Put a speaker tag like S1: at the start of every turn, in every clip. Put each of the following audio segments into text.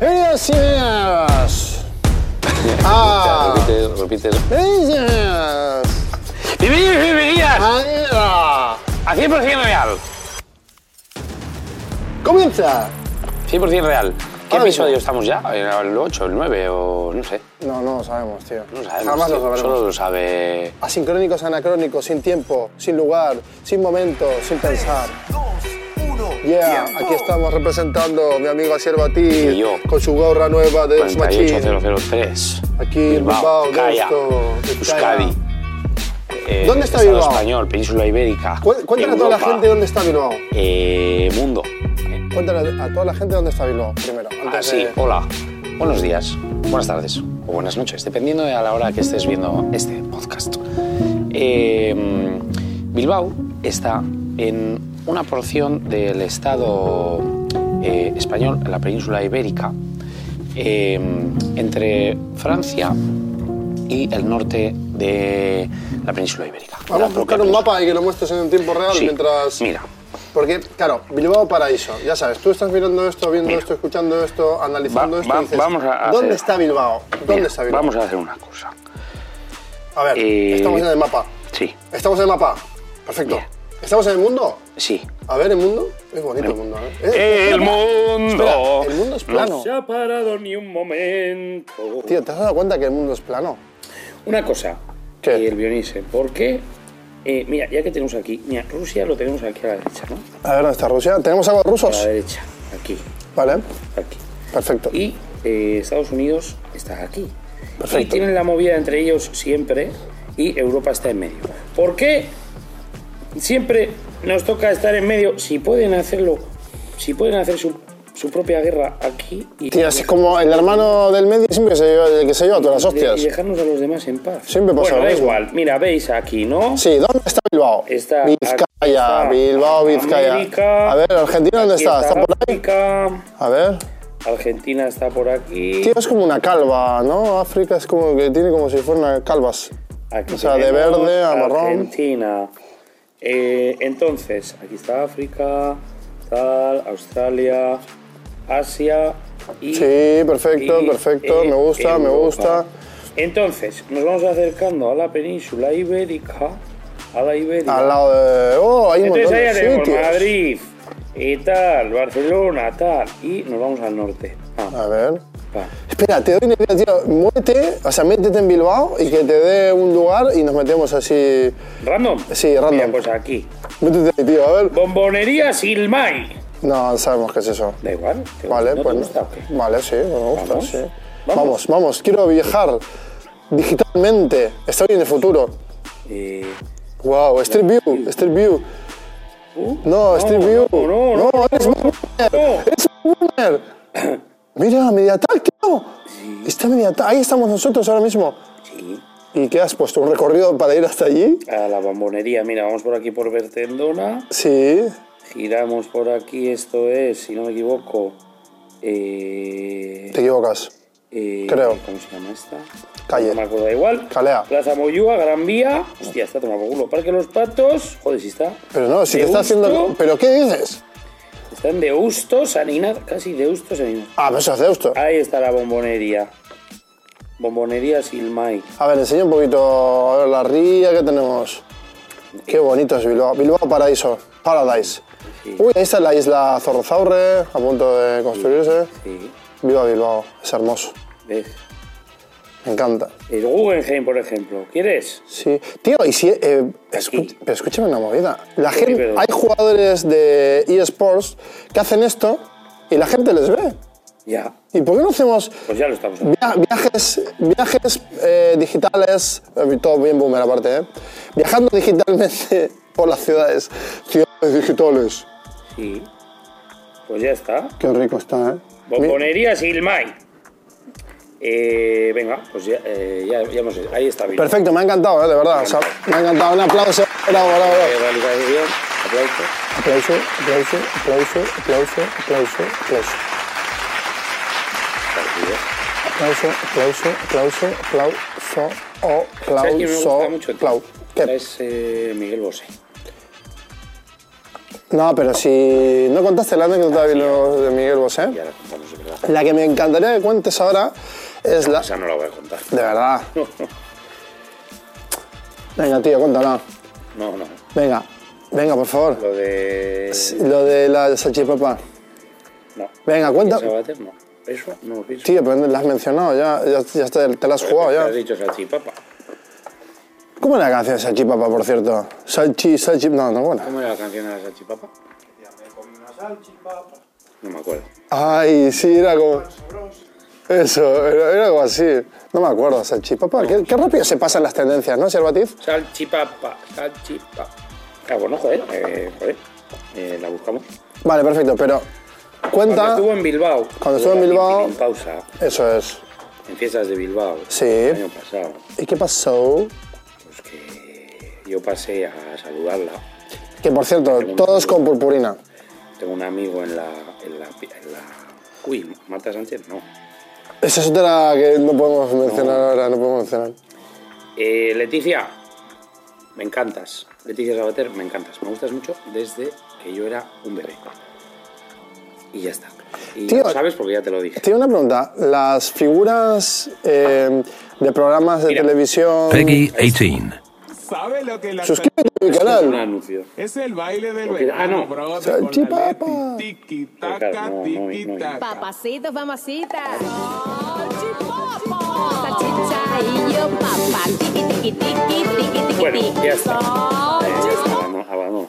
S1: Gracias. Ah.
S2: Repite. Bienvenidos, bienvenidas
S1: Ah,
S2: a 100% real.
S1: Comienza.
S2: 100% real. ¿Qué
S1: Ahora
S2: episodio
S1: mismo.
S2: estamos ya? ¿El 8, el 9 o no sé?
S1: No, no lo sabemos, tío.
S2: No sabemos.
S1: Jamás
S2: tío.
S1: lo sabremos.
S2: Solo lo sabe...
S1: Asincrónicos, anacrónicos, sin tiempo, sin lugar, sin momento, sin pensar. Yeah, aquí estamos representando a mi amigo Asier
S2: yo.
S1: con su gorra nueva de Ex Machine.
S2: 48003.
S1: Aquí en Bilbao,
S2: Calla. Euskadi. Eh,
S1: ¿Dónde está Bilbao?
S2: español, península ibérica.
S1: Cu- Cuéntale a toda la gente dónde está Bilbao.
S2: eh, mundo.
S1: Cuéntale a toda la gente dónde está Bilbao primero. Antes
S2: Así,
S1: de-
S2: hola. Buenos días, buenas tardes o buenas noches, dependiendo de a la hora que estés viendo este podcast. Eh, Bilbao está en una porción del Estado eh, español, en la península ibérica, eh, entre Francia y el norte de la península ibérica.
S1: Vamos a buscar un mapa y que lo muestres en tiempo real
S2: Sí,
S1: mientras...
S2: Mira,
S1: Porque, claro, Bilbao Paraíso, ya sabes, tú estás mirando esto, viendo
S2: Mira.
S1: esto, escuchando esto, analizando
S2: Va-
S1: esto
S2: va-
S1: y dices,
S2: vamos a
S1: ¿dónde
S2: hacer-
S1: está Bilbao? ¿Dónde
S2: mira,
S1: está Bilbao?
S2: vamos a hacer una cosa.
S1: A ver,
S2: Eh,
S1: estamos en el mapa.
S2: Sí,
S1: Estamos en el mapa. Perfecto.
S2: Bien.
S1: ¿Estamos en el mundo?
S2: sí.
S1: A ver, ¿el mundo? Es bonito el mundo, ¿eh? Eh,
S2: El mundo.
S1: Espera, el mundo es plano.
S2: No se ha parado ni un momento.
S1: Tío, ¿te has dado cuenta que el mundo es plano?
S3: Una cosa,
S1: ¿Qué?
S3: eh, el Bionice, ¿por qué? Eh, mira, ya que tenemos aquí, mira, Rusia lo tenemos aquí a la derecha, ¿no?
S1: A ver, ¿dónde está Rusia? ¿Tenemos algo
S3: A la
S1: rusos?
S3: derecha, aquí,
S1: Vale,
S3: aquí.
S1: perfecto.
S3: Y eh, Estados Unidos está aquí.
S1: Perfecto.
S3: Y tienen la movida entre ellos siempre y Europa está en medio. ¿Por qué siempre nos toca estar en medio si pueden hacerlo, si pueden hacer su, su propia guerra aquí y,
S1: Tío, es como el hermano del medio siempre se lleva, el que se lleva todas las
S3: y
S1: hostias.
S3: dejarnos a los demás en paz?
S1: Siempre pasa
S3: bueno, da igual. Mira, veis aquí, ¿no?
S1: Sí, ¿dónde está Bilbao?
S3: Está
S1: Vizcaya,
S3: está
S1: Bilbao, Vizcaya.
S3: América,
S1: a ver, ¿Argentina dónde está? ¿Está por ahí?
S3: África,
S1: A ver.
S3: Argentina está por aquí.
S1: Tío, es como una calva, ¿no? África es como que tiene como si fueran calvas.
S3: Aquí
S1: o sea, de verde a marrón.
S3: Argentina. Eh, entonces, aquí está África, tal, Australia, Asia y.
S1: Sí, perfecto,
S3: y,
S1: perfecto.
S3: eh,
S1: me gusta, me gusta.
S3: Entonces, nos vamos acercando a la península ibérica. A la ibérica.
S1: Al lado de. Oh, hay un
S3: Entonces
S1: montón
S3: ahí ya
S1: de
S3: tenemos
S1: sitios.
S3: Madrid y tal, Barcelona, tal. Y nos vamos al norte. Ah,
S1: A ver. Espera, te doy una idea, tío. Muévete, o sea, métete en Bilbao y que te dé un lugar y nos metemos así.
S3: ¿Random?
S1: Sí, random.
S3: Mira, pues aquí.
S1: Métete ahí, tío, a ver.
S3: Bombonería Silmay.
S1: No, sabemos qué es eso.
S3: Da igual. ¿te
S1: Vale,
S3: gusta? ¿No
S1: pues.
S3: te gusta o qué?
S1: Vale, sí, me gusta,
S3: ¿Vamos?
S1: sí.
S3: ¿Vamos?
S1: Vamos, vamos, quiero viajar digitalmente. Estoy en el futuro.
S3: Eh,
S1: Wow, Street View, Street View.
S3: uh,
S1: No, Street View.
S3: No, no, no. no,
S1: eres
S3: no,
S1: boomer.
S3: no.
S1: Eres boomer. Mira, Mediatal, tío. Está Mediatal. Ahí estamos nosotros ahora mismo.
S3: Sí.
S1: ¿Y qué has puesto? ¿Un recorrido para ir hasta allí?
S3: A la bombonería. Mira, vamos por aquí por Bertendona.
S1: Sí.
S3: Giramos por aquí. Esto es, si no me equivoco. Eh,
S1: Te equivocas.
S3: eh,
S1: creo.
S3: ¿Cómo se llama esta?
S1: Calle.
S3: No me acuerdo, da igual.
S1: Calea.
S3: Plaza Moyúa, Gran Vía. Hostia, está tomado por culo. Parque Los Patos. Joder, si está.
S1: Pero no, si te está haciendo... ¿Pero qué dices?
S3: Está en Deusto, Sanidad. Casi Deusto, Sanidad.
S1: Ah, pero eso es Deusto.
S3: Ahí está la bombonería. Bombonería Silmay.
S1: A ver, enseña un poquito a ver, la ría que tenemos. Qué bonito es Bilbao. Bilbao Paraíso. Paradise.
S3: Sí.
S1: Uy, ahí está la isla Zorrozaurre, a punto de construirse.
S3: Sí.
S1: Viva Bilbao, es hermoso.
S3: ¿Ves?
S1: Me encanta.
S3: El Guggenheim, por ejemplo. ¿Quieres?
S1: Sí. Tío, y si. eh, pero escúchame una movida. La gente, hay jugadores de eSports que hacen esto y la gente les ve.
S3: Ya.
S1: ¿Y por qué no hacemos
S3: Pues ya lo estamos haciendo.
S1: via- viajes, viajes eh, digitales? eh, Todo bien boomer aparte, ¿eh? Viajando digitalmente por las ciudades. Ciudades digitales.
S3: Sí. Pues ya está.
S1: Qué rico está, ¿eh? Mi-
S3: Bombonería Silmay. Eh, venga, pues ya, eh, ya, ya hemos Ahí está bien.
S1: Perfecto, me ha encantado, ¿eh? de verdad. O sea, me ha encantado. Un aplauso. Bravo, bravo, bravo.
S3: Aplauso.
S1: Aplauso, aplauso, aplauso, aplauso, aplauso, aplauso, aplauso, aplauso, oh,
S3: ¿Sabes quién me. Es eh, Miguel Bosé.
S1: No, pero si no contaste la anécdota de lo de Miguel Bosé,
S4: Y ahora contamos de verdad.
S1: la que me encantaría que cuentes ahora es la...
S4: Esa no la voy a contar.
S1: De verdad. Venga, tío, cuéntala.
S4: No, no.
S1: Venga, venga, por favor.
S4: Lo de.
S1: Lo de la salchipapa.
S4: No.
S1: Venga,
S4: no. Eso no lo.
S1: Tío, pero la has mencionado, ya, ya, ya te, te la has jugado
S4: Has
S1: ya.
S4: dicho salchipapa.
S1: ¿Cómo era la canción de salchipapa, por cierto? Salchi, salchi... No, no, buena.
S4: ¿Cómo era la canción de la salchipapa? No me acuerdo.
S1: Ay, sí, era como... Eso, era, era algo así. No me acuerdo, salchipapa. Qué, qué rápido se pasan las tendencias, ¿no, Servatiz?
S4: Salchipapa, salchipapa. Ah, bueno, joder, eh, joder. Eh, la buscamos.
S1: Vale, perfecto, pero
S4: Cuando
S1: cuenta...
S4: estuvo en Bilbao.
S1: Cuando estuvo en Bilbao-
S4: Pimpin pausa
S1: Eso es.
S4: en fiestas de Bilbao.
S1: Sí.
S4: El año pasado.
S1: ¿Y qué pasó?
S4: Pues que yo pasé a saludarla.
S1: Que, por cierto, todos con purpurina.
S4: Tengo un amigo en la. En la, en la uy, Marta Sánchez, no.
S1: Esa es otra que no podemos mencionar ahora, no podemos mencionar.
S4: Eh, Leticia, me encantas. Leticia Sabater, me encantas. Me gustas mucho desde que yo era un bebé. Y ya está. Y
S1: Tío,
S4: lo sabes porque ya te lo dije.
S1: Tengo una pregunta. Las figuras eh, de programas de
S4: Mira.
S1: televisión...
S5: Peggy 18.
S6: ¿Sabe lo que la
S1: Suscríbete a mi
S4: Un
S1: canal.
S4: anuncio.
S6: Es el baile del
S4: Ok,
S6: verano,
S4: ah, no.
S6: la Leti. Tiki
S4: no,
S6: tiki
S4: no, no.
S6: taka.
S7: Papacito, mamacita. Salchicha y yo, papá. Tiki, tiki, tiki, tiki, tiki,
S4: Bueno,
S7: tiki.
S4: ya está. Eh, ya está, abandono. abandono.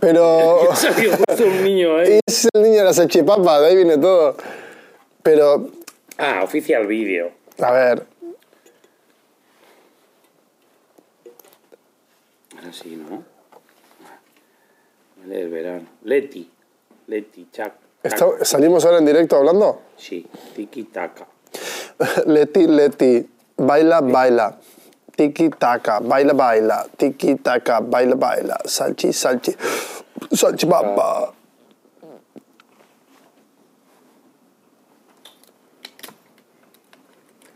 S1: Pero
S4: justo un niño ahí.
S1: Es el niño de la salchipapa, de ahí viene todo. Pero,
S4: Ah, oficial vídeo.
S1: a ver,
S4: Ahora sí, ¿no? Vale, el verano. Leti. Leti, chac.
S1: ¿está- ¿salimos ahora en directo hablando?
S4: Sí, tiki taka.
S1: Leti, Leti, baila, baila. Tiki taka, baila, baila. Tiki taka, baila, baila. Salchi, salchi. Salchipapa.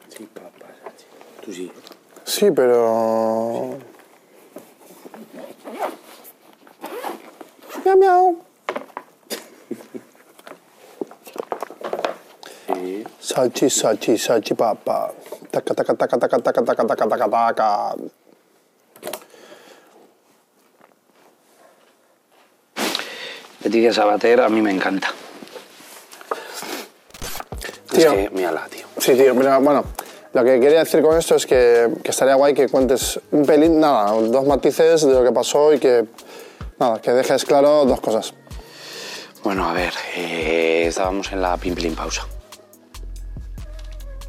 S4: Sí, papá. sí. Tú sí.
S1: Sí, pero. Miau, miau.
S4: Sí.
S1: Salchi, salchi, salchipapa. Taca, taca, taca, taca, taca, taca, taca, taca, taca.
S3: Leticia Sabater a mí me encanta.
S1: Tío.
S3: Es que, mírala, tío.
S1: Sí, tío, mira, bueno, lo que quería decir con esto es que, que estaría guay que cuentes un pelín, nada, dos matices de lo que pasó y que, nada, que dejes claro dos cosas.
S3: Bueno, a ver, eh, estábamos en la Pimplin Pausa.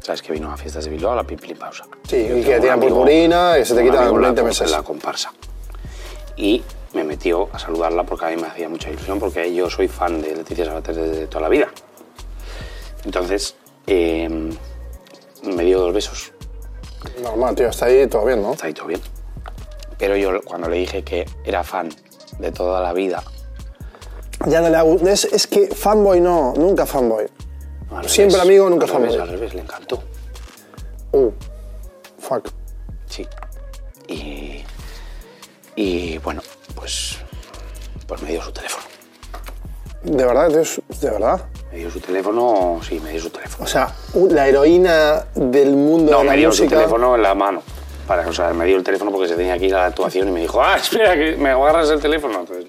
S3: ¿Sabes que vino a fiestas de Bilbao, la Pimplin Pausa?
S1: Sí, y que tiran purpurina y se te quitan
S3: amigo en la
S1: 20
S3: com-
S1: meses.
S3: la comparsa. Y me metió a saludarla porque a mí me hacía mucha ilusión, porque yo soy fan de Leticia Sabater desde toda la vida. Entonces, eh, me dio dos besos.
S1: Normal, tío, está ahí todo bien, ¿no?
S3: Está ahí todo bien. Pero yo cuando le dije que era fan de toda la vida,
S1: Ya no le hago, es, es que fanboy no, nunca fanboy. Siempre amigo, nunca
S3: al revés,
S1: fanboy.
S3: Al revés, le encantó.
S1: Uh, fuck.
S3: Sí. Y, y bueno, pues, pues me dio su teléfono.
S1: De verdad, tío, es- de verdad.
S3: Me dio su teléfono, sí, me dio su teléfono.
S1: O sea, la heroína del mundo
S3: No,
S1: de la
S3: me dio su
S1: música.
S3: teléfono en la mano. Para, o sea, me dio el teléfono porque se tenía que ir a la actuación y me dijo, ah, espera, que me agarras el teléfono. Entonces,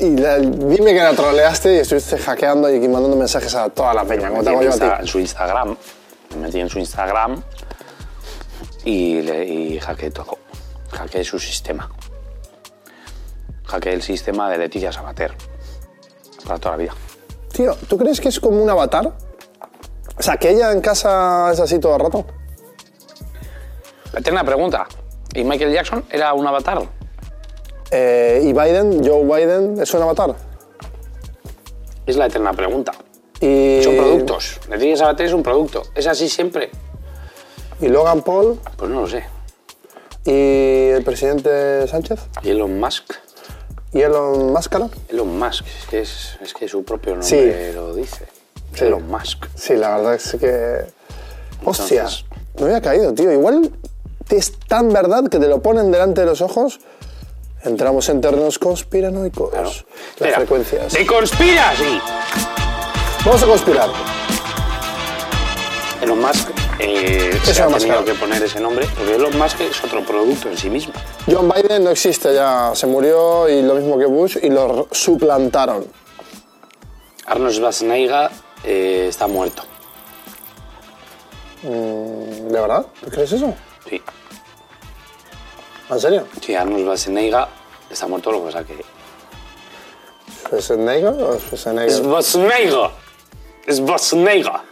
S1: Y, y la- dime que la troleaste y estuviste hackeando y mandando mensajes a toda la peña,
S3: me metí en, su Instagram, me metí en su Instagram y, le, y hackeé todo. Hackeé su sistema. Hackeé el sistema de Leticia Sabater. Para toda la vida.
S1: Tío, ¿tú crees que es como un avatar? O sea, que ella en casa es así todo el rato.
S3: La eterna pregunta. ¿Y Michael Jackson era un avatar?
S1: Eh, ¿Y Biden, Joe Biden, es un avatar?
S3: Es la eterna pregunta.
S1: Y,
S3: Son productos. Leticia Sabater es un producto. ¿Es así siempre?
S1: ¿Y Logan Paul?
S3: Pues no lo sé.
S1: ¿Y el presidente Sánchez?
S3: ¿Y Elon Musk?
S1: ¿Y Elon Máscara?
S3: Elon Musk, es que, es, es que su propio nombre
S1: Sí.
S3: lo dice.
S1: Sí.
S3: Elon Musk.
S1: Sí, la verdad es que... Hostia,
S3: Entonces-
S1: no había caído, tío. Igual es tan verdad que te lo ponen delante de los ojos Entramos en terrenos conspiranoicos.
S3: Claro.
S1: Las
S3: Espera,
S1: frecuencias.
S3: ¡De conspira! Sí.
S1: Vamos a conspirar.
S3: Elon Musk eh, se ha tenido que poner ese nombre porque Elon Musk es otro producto en sí mismo.
S1: John Biden no existe ya, se murió y lo mismo que Bush y lo suplantaron.
S3: Arnold Schwarzenegger eh, está muerto.
S1: ¿De verdad? ¿Tú crees eso?
S3: Sí.
S1: ¿En serio?
S3: Sí, Arnold Schwarzenegger está muerto, lo que pasa que...
S1: ¿Schwarzenegger o Schwarzenegger?
S3: Schwarzenegger. Schwarzenegger.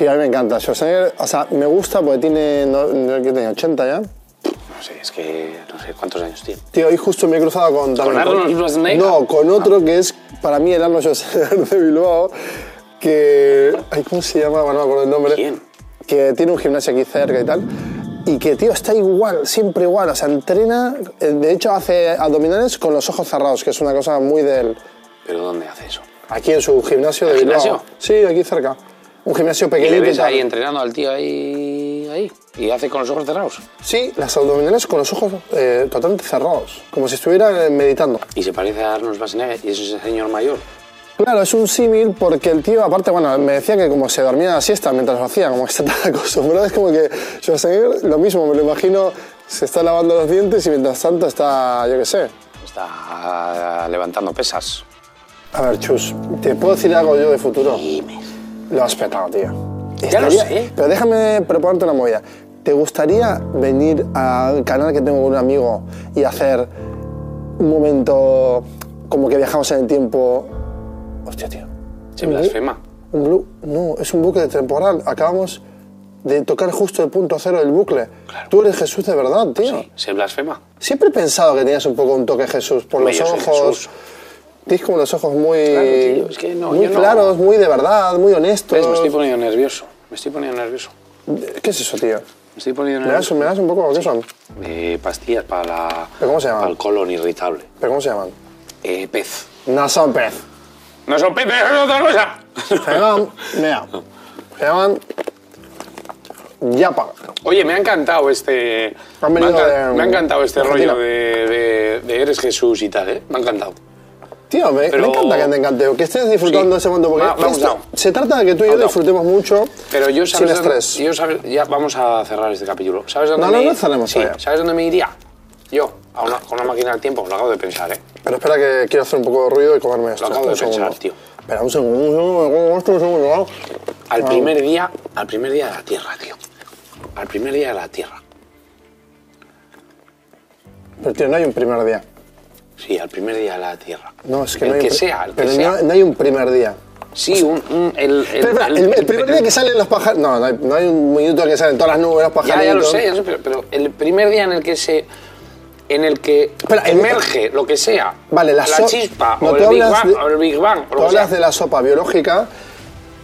S1: Tío, a mí me encanta. Schwarzenegger, o sea, me gusta porque tiene, no, ¿qué tiene? 80 ya.
S3: No sé, es que no sé cuántos años tiene.
S1: Tío, hoy justo me he cruzado con... también
S3: Arnold Schwarzenegger?
S1: No, con otro que es, para mí, el Arnold Schwarzenegger de Bilbao, que... Ay, ¿Cómo se llama? Bueno, no me acuerdo el nombre.
S3: ¿Quién?
S1: Que tiene un gimnasio aquí cerca y tal. Y que, tío, está igual, siempre igual. O sea, entrena... eh, De hecho, hace abdominales con los ojos cerrados, que es una cosa muy del...
S3: ¿Pero dónde hace eso?
S1: Aquí en su gimnasio de
S3: ¿El
S1: Bilbao.
S3: gimnasio?
S1: Sí, aquí cerca. Un gimnasio
S3: ¿Y
S1: pequeñito.
S3: le ves ahí entrenando al tío ahí, ahí? ¿Y hace con los ojos cerrados?
S1: Sí, las abdominales con los ojos eh, totalmente cerrados, como si estuviera eh, meditando.
S3: Y se parece a Arnold Schwarzenegger y es ese señor mayor.
S1: Claro, es un símil porque el tío, aparte, bueno, me decía que como se dormía la siesta mientras lo hacía, como que está tan acostumbrado, es como que Schwarzenegger, lo mismo, me lo imagino, se está lavando los dientes y mientras tanto está, yo qué sé.
S3: Está levantando pesas.
S1: A ver, Chus, ¿te puedo decir algo yo de futuro? Lo has petado, tío.
S3: Ya lo sé.
S1: Pero déjame proponerte una movida. ¿Te gustaría venir al canal que tengo con un amigo y hacer un momento como que viajamos en el tiempo? Hostia, tío.
S3: Se
S1: ¿Un bu-
S3: blasfema.
S1: Un blu- no, es un bucle temporal. Acabamos de tocar justo el punto cero del bucle. Tú eres Jesús de verdad, tío.
S3: Sí, se blasfema.
S1: Siempre he pensado que tenías un poco un toque Jesús por
S3: Hombre,
S1: los ojos. Tienes como los ojos muy,
S3: Claro, tío, es que no,
S1: muy
S3: yo no-
S1: claros, muy de verdad, muy honestos.
S3: ¿Ves? Me estoy poniendo nervioso. Me estoy poniendo nervioso.
S1: ¿Qué es eso, tío?
S3: Me estoy poniendo
S1: ¿Me das,
S3: nervioso.
S1: me das un poco? ¿Qué son?
S3: Eh, pastillas para, la,
S1: ¿Pero cómo se llaman?
S3: para el colon irritable.
S1: ¿Pero cómo se llaman?
S3: Eh, pez.
S1: No son pez.
S3: No son peces, es otra cosa.
S1: Se llaman, mira, se llaman yapa.
S3: Oye, me ha encantado este.
S1: Han
S3: Me ha,
S1: de-
S3: me ha encantado este
S1: de
S3: rollo
S1: Argentina.
S3: de, de- de eres Jesús y tal, ¿eh? Me ha encantado.
S1: Tío, me,
S3: Pero-
S1: me encanta que te encante, que estés disfrutando
S3: Sí.
S1: ese momento, porque
S3: ha
S1: esto- se trata de que tú y yo
S3: gustado.
S1: disfrutemos mucho
S3: Pero yo
S1: sin
S3: sabes. dónde-
S1: estrés.
S3: yo sabes, ya vamos a cerrar este capítulo. ¿Sabes dónde
S1: No, no,
S3: me-
S1: no cerremos
S3: sí. ¿Sabes dónde me iría? Yo, a una, con una máquina del tiempo, lo acabo de pensar, ¿eh?
S1: Pero espera que quiero hacer un poco de ruido y comerme esto.
S3: acabo de pensar, tío.
S1: Espera, un segundo, un segundo, un segundo. ¿no?
S3: Al
S1: Ah.
S3: primer día, al primer día de la Tierra, tío. Al primer día de la Tierra.
S1: Pero tío, no hay un primer día.
S3: Sí, al primer día de la Tierra.
S1: No, es que
S3: el
S1: no hay
S3: que
S1: un
S3: sea, el que
S1: Pero
S3: sea.
S1: no, no hay un primer día.
S3: Sí, un, un- el, el,
S1: primer día que salen los pájaros. No, no hay, no hay un minuto que salen todas las nubes, los pájaros.
S3: ya lo sé, ya sé, pero, pero el primer día en el que se. En el que
S1: el-
S3: emerge lo que sea.
S1: Vale, la, so-
S3: chispa,
S1: no,
S3: o, el Big Bang,
S1: de-
S3: o el Big Bang, o
S1: Tú
S3: sea.
S1: hablas de la sopa biológica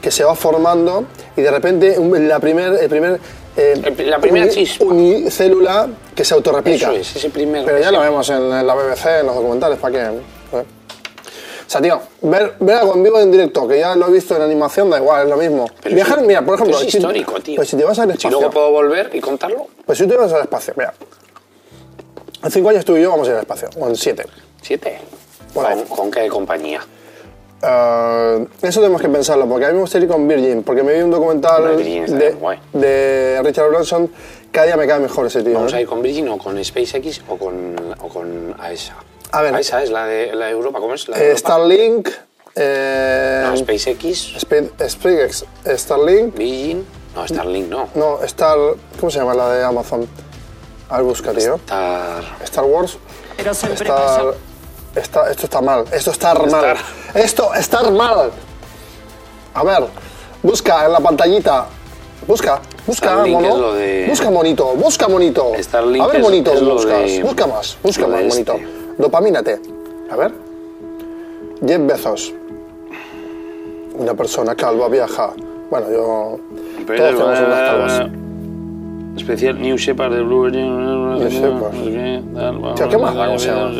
S1: que se va formando y de repente la primer, el primer, eh,
S3: la primera chispa.
S1: unicélula que se autorreplica.
S3: Eso es, ese primer.
S1: Pero ya lo vemos en, en la BBC, en los documentales, ¿para qué? ¿Eh? O sea, tío, ver, ver algo en vivo y en directo, que ya lo he visto en animación, da igual, es lo mismo.
S3: Pero
S1: Viajar, mira, por ejemplo...
S3: es
S1: si-
S3: histórico, tío.
S1: Pues si te vas al
S3: Si
S1: espacio...
S3: luego puedo volver y contarlo.
S1: Pues si tú te vas al espacio, mira. En cinco años tú y yo vamos a ir al espacio, o en siete.
S3: Siete.
S1: Por ahí.
S3: ¿Con, con qué compañía?
S1: Eh, eso tenemos que pensarlo, porque a mí me gustaría ir con Virgin, porque me vi un documental de, Richard Branson, cada día me cae mejor ese tío.
S3: ¿Vamos
S1: ¿eh?
S3: a ir con Virgin o con SpaceX o con, o con AESA?
S1: A ver.
S3: AESA es la de, la de Europa, ¿cómo es? La de
S1: Eh. Starlink, eh,
S3: No, SpaceX,
S1: Speed- SpaceX, Starlink,
S3: Virgin. No, Starlink no.
S1: no, Star, ¿cómo se llama la de Amazon? A ver, busca, tío.
S3: Star.
S1: Star Wars.
S5: Pero siempre
S1: Star,
S5: pasa.
S1: Está- esto está mal, esto está mal. Esto está mal. A ver, busca en la pantallita. Busca, busca,
S3: Starlink
S1: mono.
S3: es lo de-
S1: Busca monito, busca monito.
S3: Starlink
S1: a ver, monito, buscas.
S3: de-
S1: busca más, busca más, monito.
S3: este.
S1: Dopamínate. A ver. Jeff Bezos. Una persona calva viaja. Bueno, yo. Todos tenemos unas calvas.
S3: Especial New Shepard de Blue New
S1: Shepard. Tío, qué mala, ¿cómo se llama?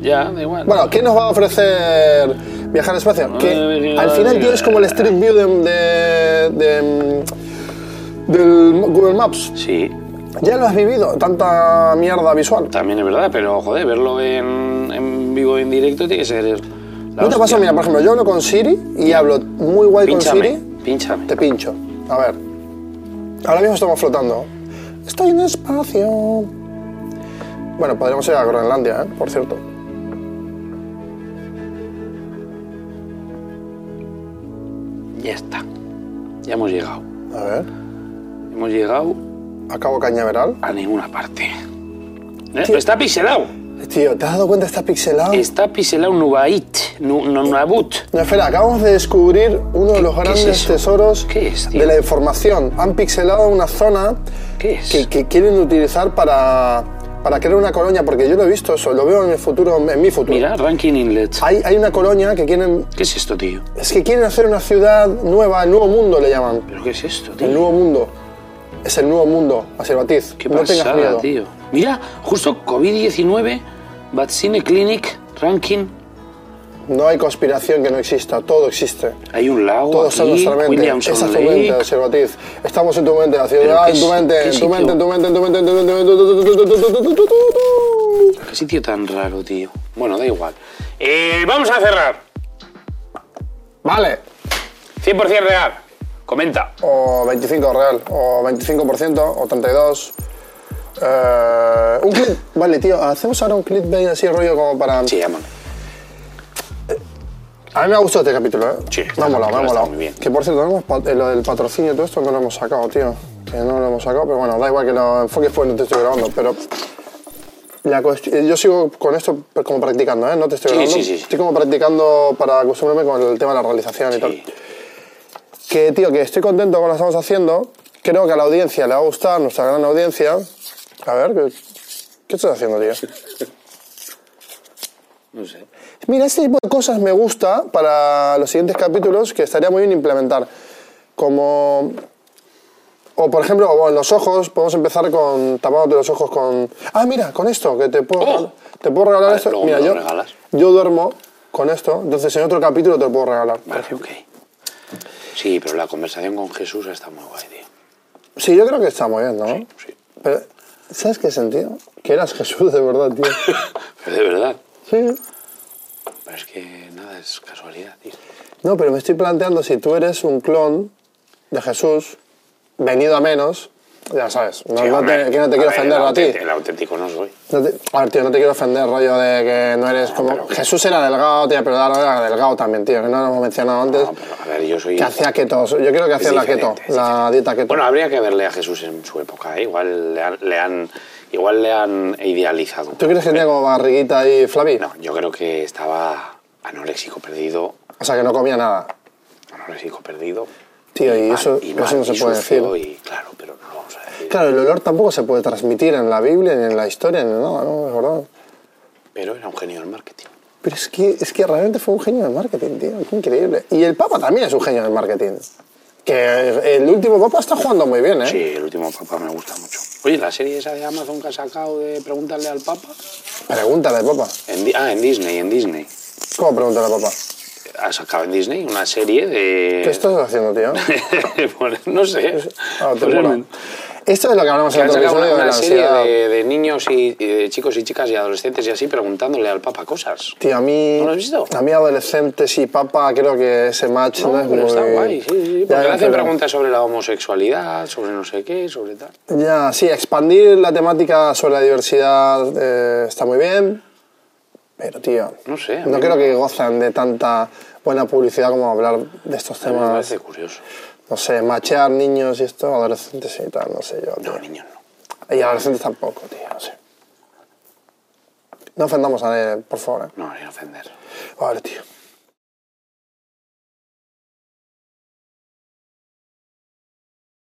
S3: Ya, da igual.
S1: Bueno, ¿qué nos va a ofrecer viajar al espacio? Que al final tienes como el Street View de, de- de- del Google Maps.
S3: Sí.
S1: Ya lo has vivido, tanta mierda visual.
S3: También es verdad, pero joder, verlo en, en vivo en directo tiene que ser. la
S1: ¿No te pasa? Mira, por ejemplo, yo hablo con Siri y hablo muy guay
S3: Pínchame,
S1: con Siri.
S3: pínchame.
S1: Te pincho. A ver. Ahora mismo estamos flotando. Estoy en espacio. Bueno, podríamos ir a Groenlandia, ¿eh? Por cierto.
S3: Ya está. Ya hemos llegado.
S1: A ver.
S3: Hemos llegado
S1: A Cabo Cañaveral.
S3: a ninguna parte. ¿Eh? Está pixelado.
S1: Tío, ¿te has dado cuenta? Está pixelado.
S3: Está pixelado Nubait. Nu- Nu- Nunavut.
S1: Espera, acabamos de descubrir uno de los
S3: es
S1: grandes
S3: eso?
S1: tesoros
S3: ¿Qué es,
S1: de la información. Han pixelado una zona
S3: ¿Qué es?
S1: que, que quieren utilizar para, para crear una colonia, porque yo lo he visto eso, lo veo en el futuro, en mi futuro.
S3: Mira, Ranking Inlet.
S1: Hay, hay una colonia que quieren,
S3: ¿Qué es esto, tío?
S1: es que quieren hacer una ciudad nueva, el nuevo mundo le llaman.
S3: ¿Pero qué es esto,
S1: El
S3: tío?
S1: nuevo mundo. Es el nuevo mundo, Asirbatiz.
S3: Qué
S1: no tengas
S3: pasada,
S1: miedo.
S3: tío. Mira, justo COVID-19, Vaccine Clinic, Ranking.
S1: No hay conspiración que no exista, todo existe.
S3: Hay un lago
S1: Todo está en nuestra mente.
S3: Williamson
S1: Esa es tu mente, Asirbatiz. Estamos en tu mente, la
S3: ¿Pero
S1: ciudad en tu mente, en tu mente, en tu mente, en tu mente, en tu mente, en tu mente.
S3: Qué sitio tan raro, tío. Bueno, da igual. Eh, vamos a cerrar.
S1: Vale.
S3: 100% real. Comenta.
S1: O 25 real, o 25%, o 32. Eh, un clip, vale, tío, hacemos ahora un clickbait así rollo como para.
S3: Sí, llaman.
S1: A mí me ha gustado este capítulo, ¿eh?
S3: Sí,
S1: me ha molado, me ha molado.
S3: muy bien.
S1: Que por cierto, eh, lo del patrocinio y todo esto no lo hemos sacado, tío. Que no lo hemos sacado, pero bueno, da igual que lo enfoques pues no te estoy grabando, pero. La eh, yo sigo con esto como practicando, ¿eh? No te estoy
S3: Sí,
S1: grabando.
S3: sí, sí.
S1: Estoy como practicando para acostumbrarme con el tema de la realización y tal.
S3: Sí.
S1: Que, tío, que estoy contento con lo que estamos haciendo. Creo que a la audiencia le va a gustar, nuestra gran audiencia. A ver, ¿qué, qué estás haciendo, tío?
S3: No sé.
S1: Mira, este tipo de cosas me gusta para los siguientes capítulos que estaría muy bien implementar. Como. O por ejemplo, o en los ojos, podemos empezar con tapándote los ojos con. Ah, mira, con esto, que te puedo,
S3: Oh.
S1: te puedo regalar
S3: Vale,
S1: esto.
S3: luego
S1: Mira,
S3: me lo
S1: yo,
S3: regalas.
S1: yo duermo con esto, entonces en otro capítulo te lo puedo regalar.
S3: Vale, ok. Sí, pero la conversación con Jesús está muy guay, tío.
S1: Sí, yo creo que está muy bien, ¿no?
S3: Sí.
S1: Pero, ¿sabes qué sentido? Que eras Jesús de verdad, tío.
S3: Pero de verdad.
S1: Sí.
S3: Pero es que nada es casualidad, tío.
S1: No, pero me estoy planteando si tú eres un clon de Jesús, venido a menos, ya sabes, no,
S3: Sí,
S1: no
S3: hombre.
S1: te, que no te quiero
S3: ver,
S1: ofender a ti.
S3: El auténtico no soy.
S1: No te- a ver, tío, no te quiero ofender, rollo de que no eres como...
S3: pero-
S1: Jesús era delgado, tío, pero era delgado también, tío, que no lo hemos mencionado antes.
S3: No, pero a ver, yo soy.
S1: que hacía keto, yo creo que hacía la keto, la dieta keto.
S3: Bueno, habría que verle a Jesús en su época, ¿eh? Igual le han, le han- igual le han idealizado.
S1: ¿Tú crees que tenía como barriguita ahí flavi?
S3: No, yo creo que estaba anoréxico perdido.
S1: O sea, que no comía nada.
S3: Anoréxico perdido.
S1: Tío, y
S3: mal,
S1: eso,
S3: y
S1: eso no se
S3: y
S1: puede decir.
S3: Y claro, pero no
S1: Claro, el olor tampoco se puede transmitir en la Biblia, ni en la historia, ni nada, ¿no? Es verdad.
S3: Pero era un genio del marketing.
S1: Pero es que, es que realmente fue un genio del marketing, tío. Qué increíble. Y el Papa también es un genio del marketing. Que el último Papa está jugando muy bien, ¿eh?
S3: Sí, el último Papa me gusta mucho. Oye, la serie esa de Amazon que ha sacado de Preguntarle al Papa.
S1: Pregúntale, Papa.
S3: En ah, en Disney, en Disney.
S1: ¿Cómo pregúntale, Papa?
S3: Ha sacado en Disney una serie de.
S1: ¿Qué estás haciendo, tío?
S3: Pues no sé.
S1: Ah, Esto es lo que hablamos en
S3: han
S1: otro episodio
S3: una,
S1: de
S3: una
S1: la
S3: serie de, de niños y, y de chicos y chicas y adolescentes y así preguntándole al Papa cosas.
S1: Tío, a mí...
S3: ¿No lo has visto?
S1: A mí adolescentes y Papa creo que ese match no,
S3: No,
S1: es
S3: pero
S1: muy...
S3: está guay, sí, sí, porque le hacen preguntas sobre la homosexualidad, sobre no sé qué, sobre tal.
S1: Ya, sí, expandir la temática sobre la diversidad eh, está muy bien, pero tío,
S3: No sé,
S1: no creo
S3: me-
S1: que gozan de tanta buena publicidad como hablar de estos
S3: mí me
S1: temas,
S3: parece curioso.
S1: No sé, machear niños y esto, adolescentes y tal, no sé yo. tío.
S3: No, niños no.
S1: Y adolescentes tampoco, tío, no sé. No ofendamos a nadie, por favor. ¿eh?
S3: No, sin ofender.
S1: Vale, tío.